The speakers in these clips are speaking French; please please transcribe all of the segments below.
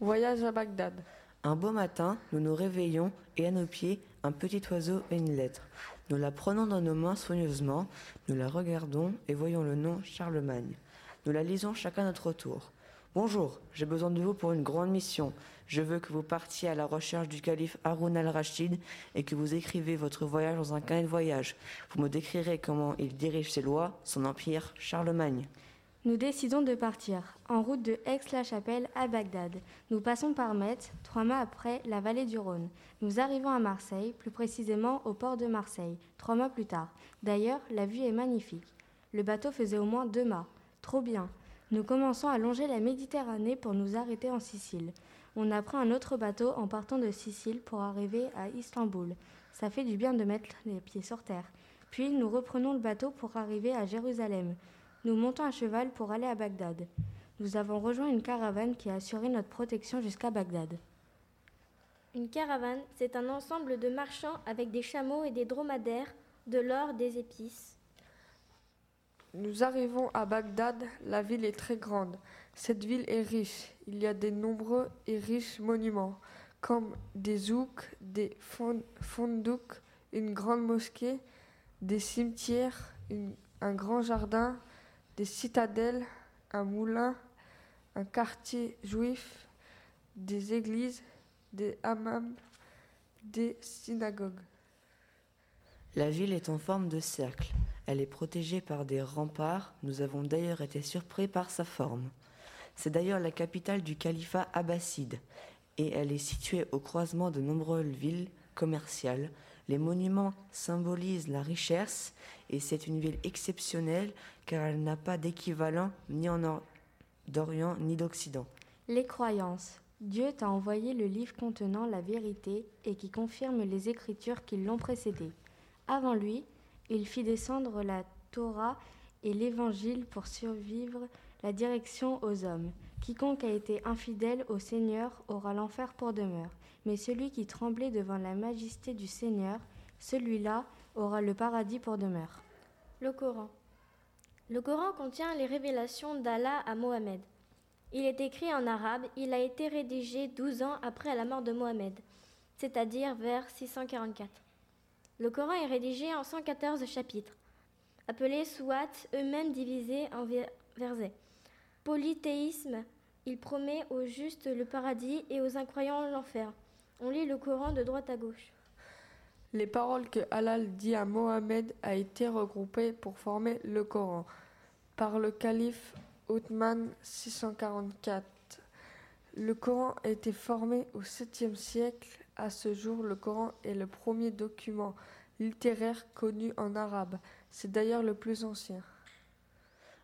Voyage à Bagdad. Un beau matin, nous nous réveillons et à nos pieds, un petit oiseau et une lettre. Nous la prenons dans nos mains soigneusement, nous la regardons et voyons le nom Charlemagne. Nous la lisons chacun à notre tour. Bonjour, j'ai besoin de vous pour une grande mission. Je veux que vous partiez à la recherche du calife Haroun al-Rachid et que vous écrivez votre voyage dans un carnet de voyage. Vous me décrirez comment il dirige ses lois, son empire, Charlemagne. Nous décidons de partir, en route de Aix-la-Chapelle à Bagdad. Nous passons par Metz, trois mois après la vallée du Rhône. Nous arrivons à Marseille, plus précisément au port de Marseille, trois mois plus tard. D'ailleurs, la vue est magnifique. Le bateau faisait au moins deux mâts. Trop bien. Nous commençons à longer la Méditerranée pour nous arrêter en Sicile. On a pris un autre bateau en partant de Sicile pour arriver à Istanbul. Ça fait du bien de mettre les pieds sur terre. Puis nous reprenons le bateau pour arriver à Jérusalem. Nous montons à cheval pour aller à Bagdad. Nous avons rejoint une caravane qui a assuré notre protection jusqu'à Bagdad. Une caravane, c'est un ensemble de marchands avec des chameaux et des dromadaires, de l'or, des épices. Nous arrivons à Bagdad, la ville est très grande. Cette ville est riche, il y a de nombreux et riches monuments, comme des zouks, des fondouks, une grande mosquée, des cimetières, un grand jardin, des citadelles, un moulin, un quartier juif, des églises, des hammams, des synagogues. La ville est en forme de cercle. Elle est protégée par des remparts. Nous avons d'ailleurs été surpris par sa forme. C'est d'ailleurs la capitale du califat abbasside et elle est située au croisement de nombreuses villes commerciales. Les monuments symbolisent la richesse et c'est une ville exceptionnelle car elle n'a pas d'équivalent ni en d'Orient ni d'Occident. Les croyances. Dieu t'a envoyé le livre contenant la vérité et qui confirme les écritures qui l'ont précédé. Avant lui, il fit descendre la Torah et l'Évangile pour survivre la direction aux hommes. Quiconque a été infidèle au Seigneur aura l'enfer pour demeure, mais celui qui tremblait devant la majesté du Seigneur, celui-là aura le paradis pour demeure. Le Coran. Le Coran contient les révélations d'Allah à Mohammed. Il est écrit en arabe, il a été rédigé 12 ans après la mort de Mohammed, c'est-à-dire vers 644. Le Coran est rédigé en 114 chapitres, appelés Souat, eux-mêmes divisés en versets. Polythéisme, il promet aux justes le paradis et aux incroyants l'enfer. On lit le Coran de droite à gauche. Les paroles que Allah dit à Mohammed a été regroupées pour former le Coran par le calife Othman 644. Le Coran a été formé au 7e siècle à ce jour, le Coran est le premier document littéraire connu en arabe. C'est d'ailleurs le plus ancien.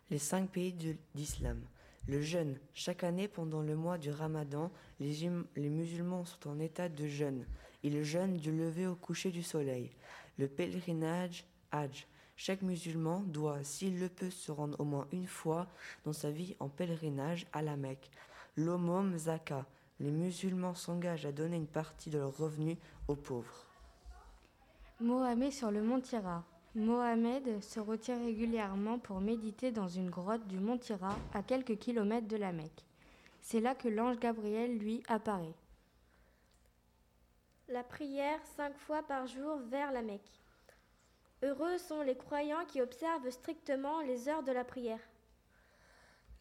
Les cinq pays d'islam. Le jeûne. Chaque année, pendant le mois du ramadan, les, musulmans sont en état de jeûne. Ils jeûnent du lever au coucher du soleil. Le pèlerinage, Hajj. Chaque musulman doit, s'il le peut, se rendre au moins une fois dans sa vie en pèlerinage à la Mecque. L'omom zaka les musulmans s'engagent à donner une partie de leurs revenus aux pauvres. Mohamed sur le mont Tira. Mohamed se retire régulièrement pour méditer dans une grotte du mont Tira à quelques kilomètres de la Mecque. C'est là que l'ange Gabriel lui apparaît. La prière cinq fois par jour vers la Mecque. Heureux sont les croyants qui observent strictement les heures de la prière.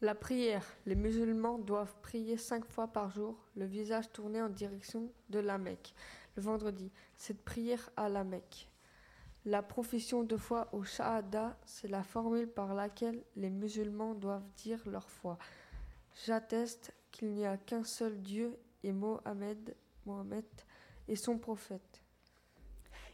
La prière. Les musulmans doivent prier cinq fois par jour, le visage tourné en direction de la Mecque. Le vendredi, cette prière à la Mecque. La profession de foi au Shahada, c'est la formule par laquelle les musulmans doivent dire leur foi. J'atteste qu'il n'y a qu'un seul Dieu et Mohammed, Mohammed est son prophète.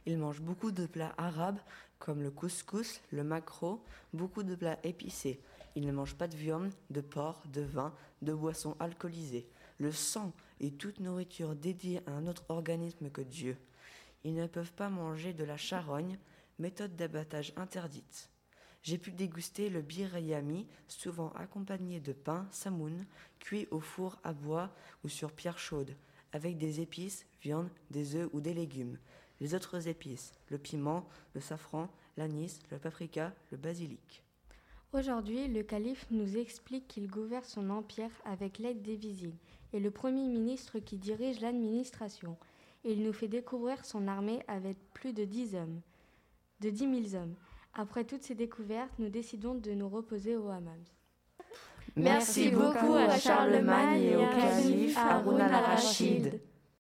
Ils mangent beaucoup de plats arabes comme le couscous, le maquereau, beaucoup de plats épicés. Ils ne mangent pas de viande, de porc, de vin, de boissons alcoolisées. Le sang est toute nourriture dédiée à un autre organisme que Dieu. Ils ne peuvent pas manger de la charogne, méthode d'abattage interdite. J'ai pu déguster le birayami, souvent accompagné de pain samoun, cuit au four à bois ou sur pierre chaude, avec des épices, viande, des œufs ou des légumes les autres épices, le piment, le safran, l'anis, le paprika, le basilic. Aujourd'hui, le calife nous explique qu'il gouverne son empire avec l'aide des vizirs et le premier ministre qui dirige l'administration. Il nous fait découvrir son armée avec plus de 10 hommes, de 10 000 hommes. Après toutes ces découvertes, nous décidons de nous reposer au hammam. Merci beaucoup à Charlemagne et au calife Haroun al-Rachid.